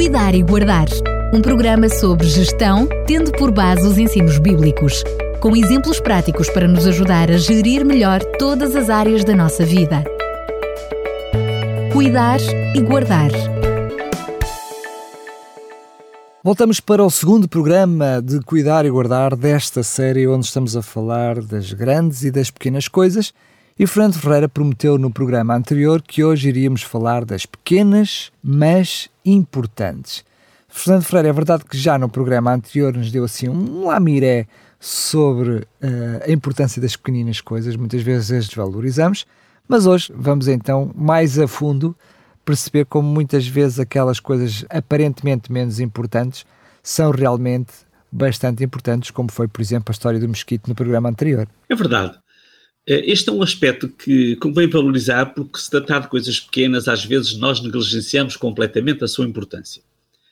Cuidar e Guardar, um programa sobre gestão, tendo por base os ensinos bíblicos, com exemplos práticos para nos ajudar a gerir melhor todas as áreas da nossa vida. Cuidar e Guardar. Voltamos para o segundo programa de Cuidar e Guardar desta série, onde estamos a falar das grandes e das pequenas coisas. E Fernando Ferreira prometeu no programa anterior que hoje iríamos falar das pequenas, mas importantes. Fernando Ferreira, é verdade que já no programa anterior nos deu assim um lamiré sobre uh, a importância das pequeninas coisas, muitas vezes as desvalorizamos, mas hoje vamos então mais a fundo perceber como muitas vezes aquelas coisas aparentemente menos importantes são realmente bastante importantes, como foi, por exemplo, a história do mosquito no programa anterior. É verdade. Eh, este é um aspecto que convém valorizar porque se tratar de coisas pequenas, às vezes nós negligenciamos completamente a sua importância.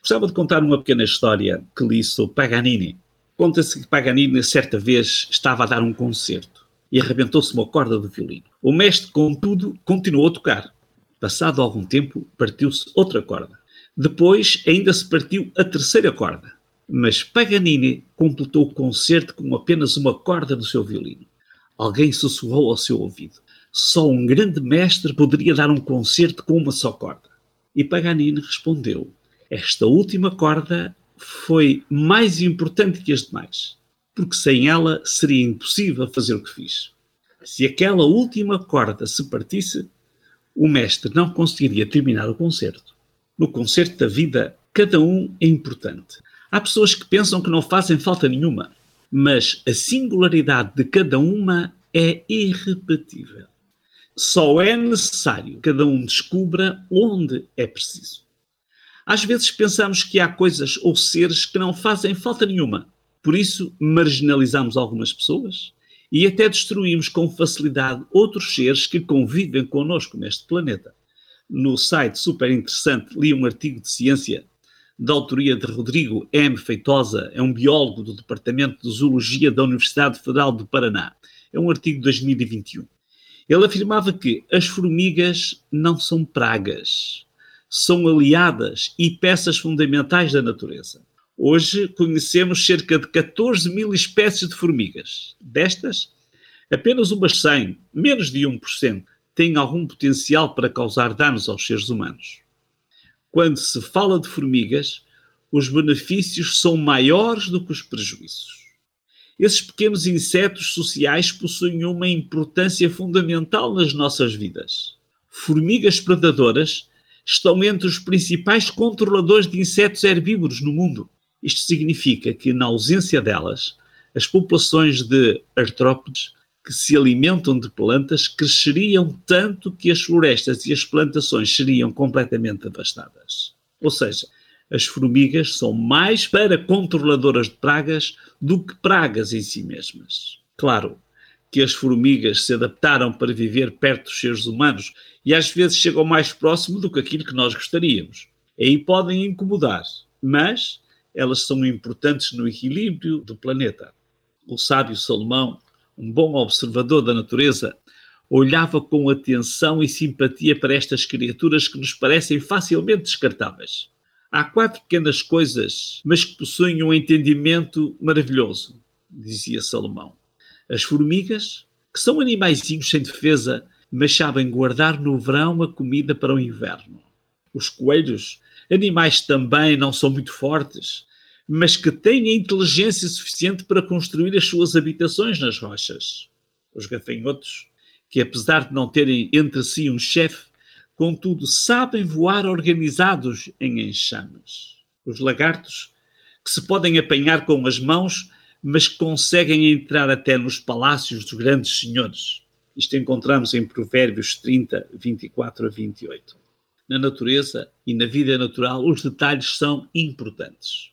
Gostava de contar uma pequena história que li sobre Paganini. Conta-se que Paganini, certa vez, estava a dar um concerto e arrebentou-se uma corda do violino. O mestre, contudo, continuou a tocar. Passado algum tempo, partiu-se outra corda. Depois, ainda se partiu a terceira corda. Mas Paganini completou o concerto com apenas uma corda no seu violino. Alguém sussurrou ao seu ouvido. Só um grande mestre poderia dar um concerto com uma só corda. E Paganini respondeu: Esta última corda foi mais importante que as demais, porque sem ela seria impossível fazer o que fiz. Se aquela última corda se partisse, o mestre não conseguiria terminar o concerto. No concerto da vida, cada um é importante. Há pessoas que pensam que não fazem falta nenhuma, mas a singularidade de cada uma é irrepetível. Só é necessário que cada um descubra onde é preciso. Às vezes pensamos que há coisas ou seres que não fazem falta nenhuma, por isso marginalizamos algumas pessoas, e até destruímos com facilidade outros seres que convivem connosco neste planeta. No site super interessante li um artigo de ciência da autoria de Rodrigo M. Feitosa, é um biólogo do Departamento de Zoologia da Universidade Federal do Paraná. É um artigo de 2021. Ele afirmava que as formigas não são pragas, são aliadas e peças fundamentais da natureza. Hoje conhecemos cerca de 14 mil espécies de formigas. Destas, apenas umas 100, menos de 1%, têm algum potencial para causar danos aos seres humanos. Quando se fala de formigas, os benefícios são maiores do que os prejuízos. Esses pequenos insetos sociais possuem uma importância fundamental nas nossas vidas. Formigas predadoras estão entre os principais controladores de insetos herbívoros no mundo. Isto significa que, na ausência delas, as populações de artrópodes que se alimentam de plantas cresceriam tanto que as florestas e as plantações seriam completamente devastadas. Ou seja, as formigas são mais para controladoras de pragas do que pragas em si mesmas. Claro que as formigas se adaptaram para viver perto dos seres humanos e às vezes chegam mais próximo do que aquilo que nós gostaríamos. Aí podem incomodar, mas elas são importantes no equilíbrio do planeta. O sábio Salomão, um bom observador da natureza, olhava com atenção e simpatia para estas criaturas que nos parecem facilmente descartáveis. Há quatro pequenas coisas, mas que possuem um entendimento maravilhoso, dizia Salomão. As formigas, que são animaizinhos sem defesa, mas sabem guardar no verão a comida para o inverno. Os coelhos, animais também não são muito fortes, mas que têm a inteligência suficiente para construir as suas habitações nas rochas. Os gafanhotos, que apesar de não terem entre si um chefe, contudo sabem voar organizados em enxames. Os lagartos, que se podem apanhar com as mãos, mas que conseguem entrar até nos palácios dos grandes senhores. Isto encontramos em Provérbios 30, 24 a 28. Na natureza e na vida natural, os detalhes são importantes.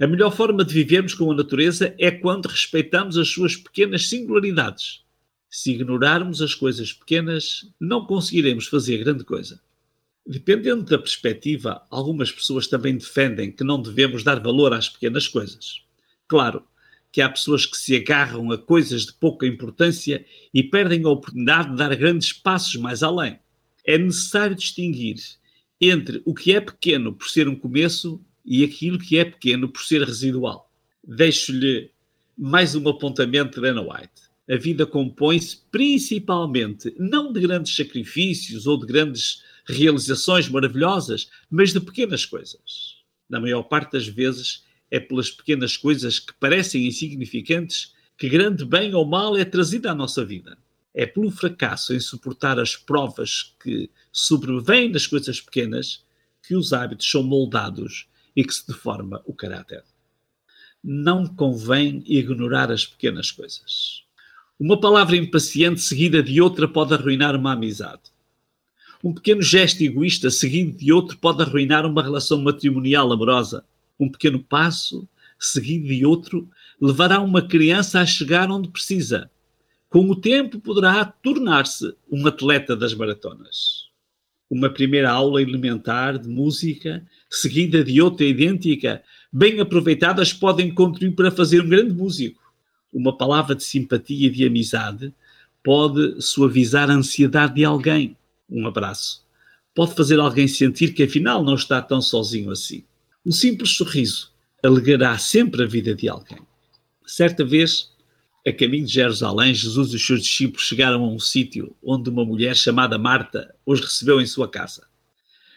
A melhor forma de vivermos com a natureza é quando respeitamos as suas pequenas singularidades. Se ignorarmos as coisas pequenas, não conseguiremos fazer grande coisa. Dependendo da perspectiva, algumas pessoas também defendem que não devemos dar valor às pequenas coisas. Claro que há pessoas que se agarram a coisas de pouca importância e perdem a oportunidade de dar grandes passos mais além. É necessário distinguir entre o que é pequeno por ser um começo e aquilo que é pequeno por ser residual. Deixo-lhe mais um apontamento de Anna White. A vida compõe-se principalmente não de grandes sacrifícios ou de grandes realizações maravilhosas, mas de pequenas coisas. Na maior parte das vezes, é pelas pequenas coisas que parecem insignificantes que grande bem ou mal é trazido à nossa vida. É pelo fracasso em suportar as provas que sobrevêm nas coisas pequenas que os hábitos são moldados e que se deforma o caráter. Não convém ignorar as pequenas coisas. Uma palavra impaciente seguida de outra pode arruinar uma amizade. Um pequeno gesto egoísta seguido de outro pode arruinar uma relação matrimonial amorosa. Um pequeno passo seguido de outro levará uma criança a chegar onde precisa. Com o tempo, poderá tornar-se um atleta das maratonas. Uma primeira aula elementar de música, seguida de outra idêntica, bem aproveitadas, podem contribuir para fazer um grande músico. Uma palavra de simpatia e de amizade pode suavizar a ansiedade de alguém um abraço, pode fazer alguém sentir que afinal não está tão sozinho assim. Um simples sorriso alegará sempre a vida de alguém. Certa vez, a caminho de Jerusalém, Jesus e os seus discípulos chegaram a um sítio onde uma mulher chamada Marta os recebeu em sua casa.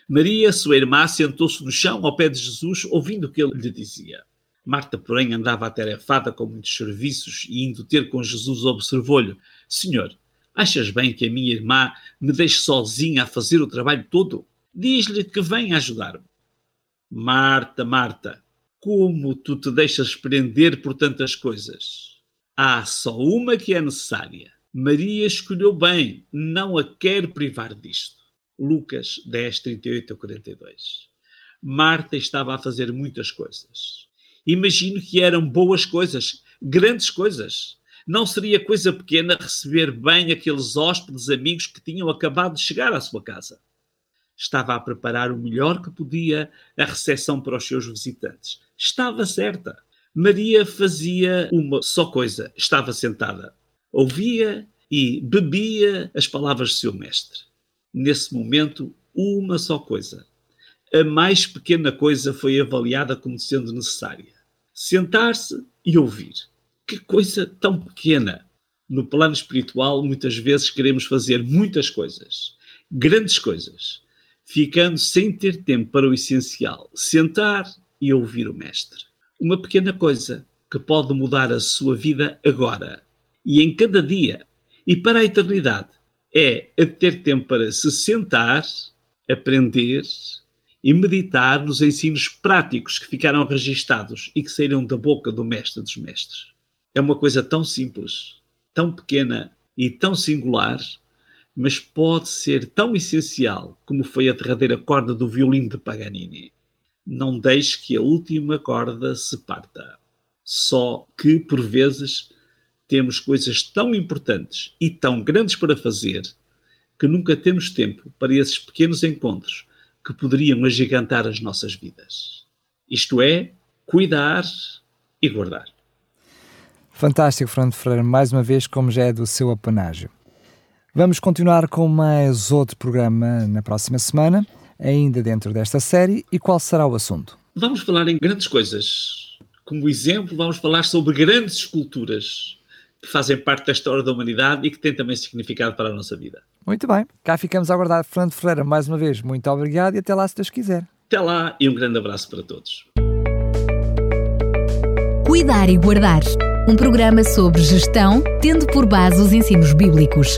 Maria, sua irmã, sentou-se no chão ao pé de Jesus, ouvindo o que ele lhe dizia. Marta, porém, andava atarefada com muitos serviços e, indo ter com Jesus, observou-lhe: Senhor, Achas bem que a minha irmã me deixe sozinha a fazer o trabalho todo? Diz-lhe que venha ajudar-me. Marta, Marta, como tu te deixas prender por tantas coisas? Há só uma que é necessária. Maria escolheu bem, não a quer privar disto. Lucas 10, 38 a 42. Marta estava a fazer muitas coisas. Imagino que eram boas coisas, grandes coisas. Não seria coisa pequena receber bem aqueles hóspedes amigos que tinham acabado de chegar à sua casa. Estava a preparar o melhor que podia a recepção para os seus visitantes. Estava certa. Maria fazia uma só coisa: estava sentada. Ouvia e bebia as palavras do seu mestre. Nesse momento, uma só coisa. A mais pequena coisa foi avaliada como sendo necessária: sentar-se e ouvir que coisa tão pequena. No plano espiritual, muitas vezes queremos fazer muitas coisas, grandes coisas, ficando sem ter tempo para o essencial, sentar e ouvir o Mestre. Uma pequena coisa que pode mudar a sua vida agora e em cada dia e para a eternidade é a ter tempo para se sentar, aprender e meditar nos ensinos práticos que ficaram registados e que saíram da boca do Mestre dos Mestres é uma coisa tão simples, tão pequena e tão singular, mas pode ser tão essencial como foi a derradeira corda do violino de Paganini. Não deixe que a última corda se parta. Só que, por vezes, temos coisas tão importantes e tão grandes para fazer que nunca temos tempo para esses pequenos encontros que poderiam agigantar as nossas vidas. Isto é, cuidar e guardar. Fantástico, Fernando Freire, mais uma vez, como já é do seu apanágio. Vamos continuar com mais outro programa na próxima semana, ainda dentro desta série. E qual será o assunto? Vamos falar em grandes coisas. Como exemplo, vamos falar sobre grandes esculturas que fazem parte da história da humanidade e que têm também significado para a nossa vida. Muito bem. Cá ficamos a aguardar. Fernando Ferreira, mais uma vez, muito obrigado e até lá, se Deus quiser. Até lá e um grande abraço para todos. Cuidar e Guardar um programa sobre gestão, tendo por base os ensinos bíblicos,